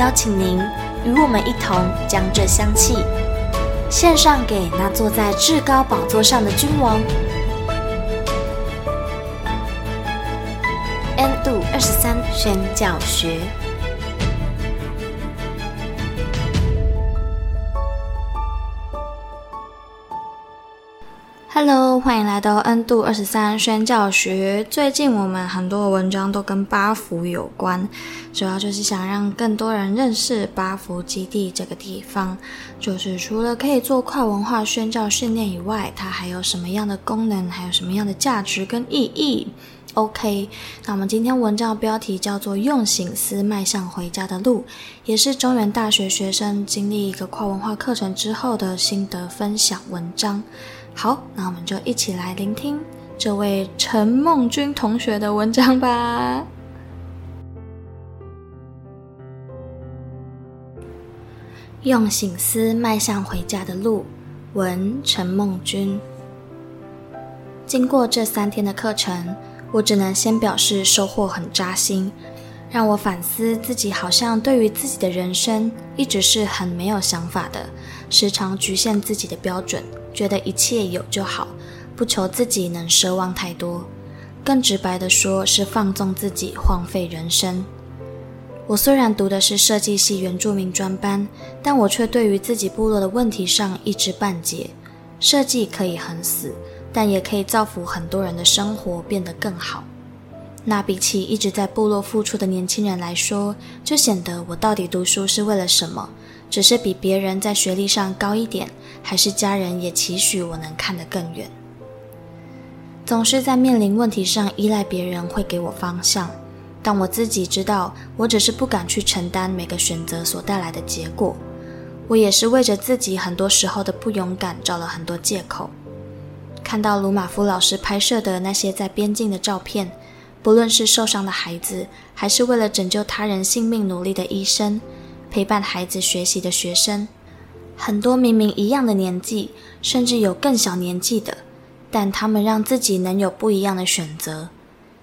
邀请您与我们一同将这香气献上给那坐在至高宝座上的君王。N 度二十三宣教学。Hello，欢迎来到 N 度二十三宣教学。最近我们很多文章都跟八福有关，主要就是想让更多人认识八福基地这个地方。就是除了可以做跨文化宣教训练以外，它还有什么样的功能，还有什么样的价值跟意义？OK，那我们今天文章的标题叫做“用醒思迈向回家的路”，也是中原大学学生经历一个跨文化课程之后的心得分享文章。好，那我们就一起来聆听这位陈梦君同学的文章吧。用醒思迈向回家的路，文陈梦君。经过这三天的课程，我只能先表示收获很扎心，让我反思自己好像对于自己的人生一直是很没有想法的，时常局限自己的标准。觉得一切有就好，不求自己能奢望太多，更直白地说是放纵自己，荒废人生。我虽然读的是设计系原住民专班，但我却对于自己部落的问题上一知半解。设计可以很死，但也可以造福很多人的生活变得更好。那比起一直在部落付出的年轻人来说，就显得我到底读书是为了什么？只是比别人在学历上高一点，还是家人也期许我能看得更远？总是在面临问题上依赖别人会给我方向，但我自己知道，我只是不敢去承担每个选择所带来的结果。我也是为着自己很多时候的不勇敢找了很多借口。看到鲁玛夫老师拍摄的那些在边境的照片，不论是受伤的孩子，还是为了拯救他人性命努力的医生。陪伴孩子学习的学生，很多明明一样的年纪，甚至有更小年纪的，但他们让自己能有不一样的选择。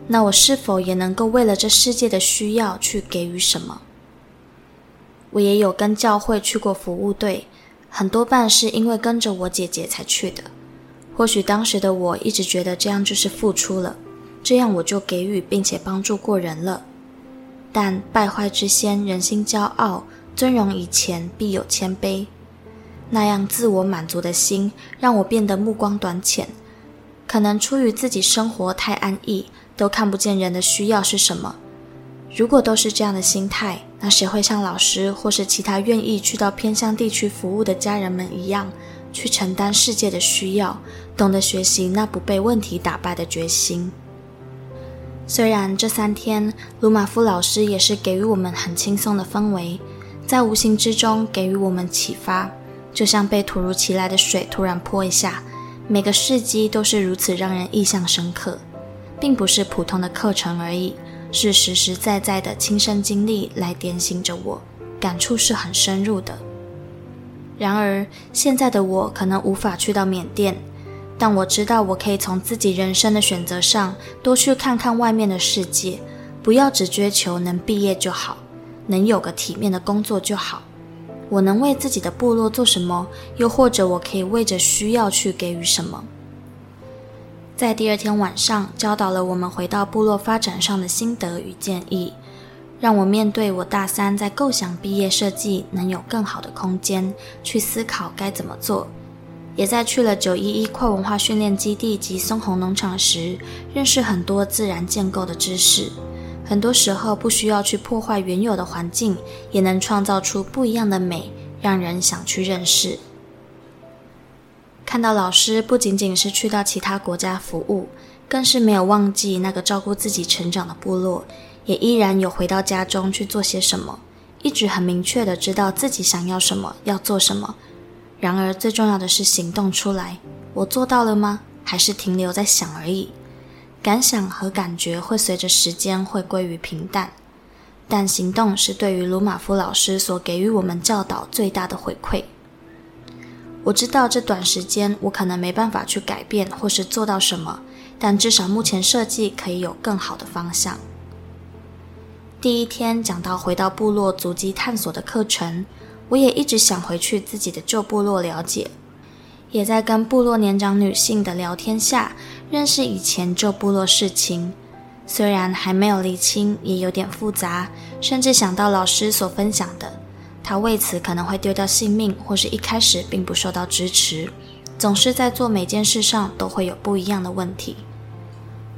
那我是否也能够为了这世界的需要去给予什么？我也有跟教会去过服务队，很多半是因为跟着我姐姐才去的。或许当时的我一直觉得这样就是付出了，这样我就给予并且帮助过人了。但败坏之先，人心骄傲。尊荣以前，必有谦卑。那样自我满足的心，让我变得目光短浅。可能出于自己生活太安逸，都看不见人的需要是什么。如果都是这样的心态，那谁会像老师或是其他愿意去到偏乡地区服务的家人们一样，去承担世界的需要，懂得学习那不被问题打败的决心？虽然这三天，鲁玛夫老师也是给予我们很轻松的氛围。在无形之中给予我们启发，就像被突如其来的水突然泼一下，每个事迹都是如此让人印象深刻，并不是普通的课程而已，是实实在在的亲身经历来点醒着我，感触是很深入的。然而，现在的我可能无法去到缅甸，但我知道我可以从自己人生的选择上多去看看外面的世界，不要只追求能毕业就好。能有个体面的工作就好。我能为自己的部落做什么？又或者我可以为着需要去给予什么？在第二天晚上，教导了我们回到部落发展上的心得与建议，让我面对我大三在构想毕业设计能有更好的空间去思考该怎么做。也在去了九一一跨文化训练基地及松红农场时，认识很多自然建构的知识。很多时候不需要去破坏原有的环境，也能创造出不一样的美，让人想去认识。看到老师不仅仅是去到其他国家服务，更是没有忘记那个照顾自己成长的部落，也依然有回到家中去做些什么，一直很明确的知道自己想要什么，要做什么。然而最重要的是行动出来，我做到了吗？还是停留在想而已？感想和感觉会随着时间会归于平淡，但行动是对于鲁马夫老师所给予我们教导最大的回馈。我知道这短时间我可能没办法去改变或是做到什么，但至少目前设计可以有更好的方向。第一天讲到回到部落足迹探索的课程，我也一直想回去自己的旧部落了解，也在跟部落年长女性的聊天下认识以前旧部落事情，虽然还没有厘清，也有点复杂，甚至想到老师所分享的。他为此可能会丢掉性命，或是一开始并不受到支持，总是在做每件事上都会有不一样的问题。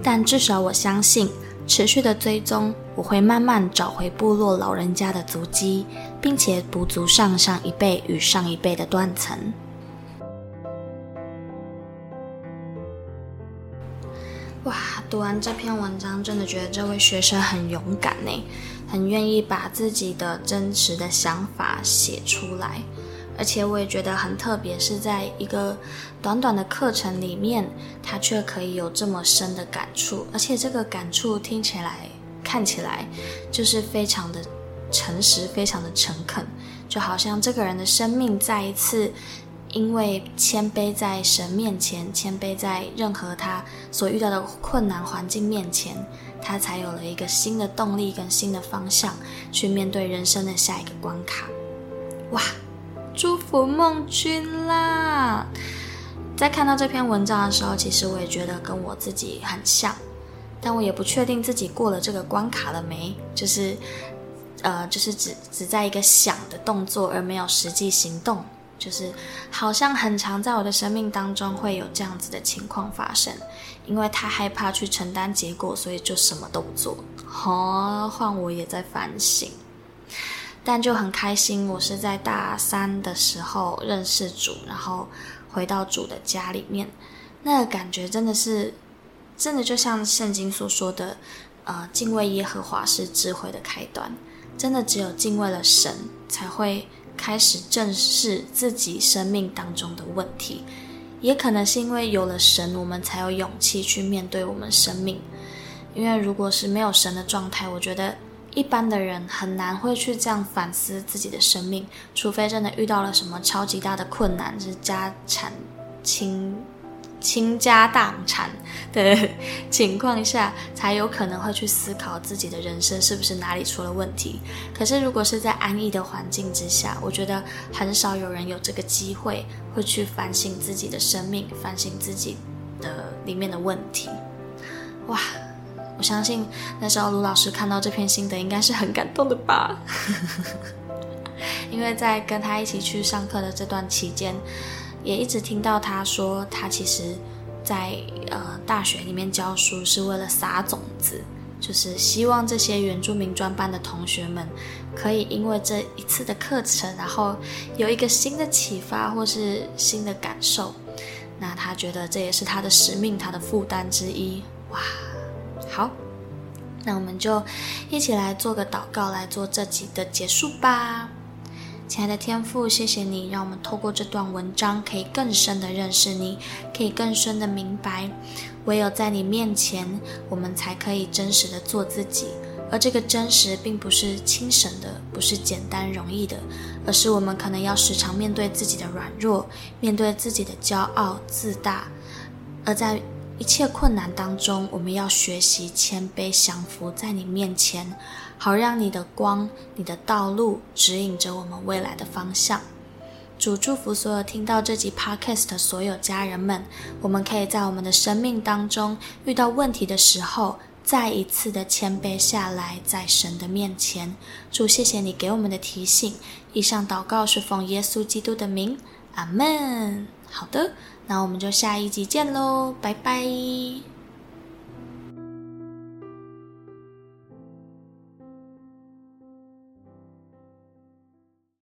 但至少我相信，持续的追踪，我会慢慢找回部落老人家的足迹，并且补足上上一辈与上一辈的断层。哇，读完这篇文章，真的觉得这位学生很勇敢呢。很愿意把自己的真实的想法写出来，而且我也觉得很特别，是在一个短短的课程里面，他却可以有这么深的感触，而且这个感触听起来、看起来就是非常的诚实、非常的诚恳，就好像这个人的生命再一次因为谦卑在神面前，谦卑在任何他所遇到的困难环境面前。他才有了一个新的动力跟新的方向，去面对人生的下一个关卡。哇，祝福梦君啦！在看到这篇文章的时候，其实我也觉得跟我自己很像，但我也不确定自己过了这个关卡了没。就是，呃，就是只只在一个想的动作，而没有实际行动。就是好像很常在我的生命当中会有这样子的情况发生，因为太害怕去承担结果，所以就什么都不做。哦，换我也在反省，但就很开心。我是在大三的时候认识主，然后回到主的家里面，那个感觉真的是，真的就像圣经所说的，呃，敬畏耶和华是智慧的开端。真的只有敬畏了神，才会。开始正视自己生命当中的问题，也可能是因为有了神，我们才有勇气去面对我们生命。因为如果是没有神的状态，我觉得一般的人很难会去这样反思自己的生命，除非真的遇到了什么超级大的困难，就是家产倾。倾家荡产的情况下，才有可能会去思考自己的人生是不是哪里出了问题。可是，如果是在安逸的环境之下，我觉得很少有人有这个机会会去反省自己的生命，反省自己的里面的问题。哇，我相信那时候卢老师看到这篇心得，应该是很感动的吧？因为在跟他一起去上课的这段期间。也一直听到他说，他其实在，在呃大学里面教书是为了撒种子，就是希望这些原住民专班的同学们可以因为这一次的课程，然后有一个新的启发或是新的感受。那他觉得这也是他的使命，他的负担之一。哇，好，那我们就一起来做个祷告，来做这集的结束吧。亲爱的天父，谢谢你让我们透过这段文章，可以更深的认识你，可以更深的明白，唯有在你面前，我们才可以真实的做自己。而这个真实，并不是轻省的，不是简单容易的，而是我们可能要时常面对自己的软弱，面对自己的骄傲自大。而在一切困难当中，我们要学习谦卑降服在你面前。好让你的光、你的道路指引着我们未来的方向。主祝福所有听到这集 Podcast 的所有家人们，我们可以在我们的生命当中遇到问题的时候，再一次的谦卑下来，在神的面前。主，谢谢你给我们的提醒。以上祷告是奉耶稣基督的名，阿门。好的，那我们就下一集见喽，拜拜。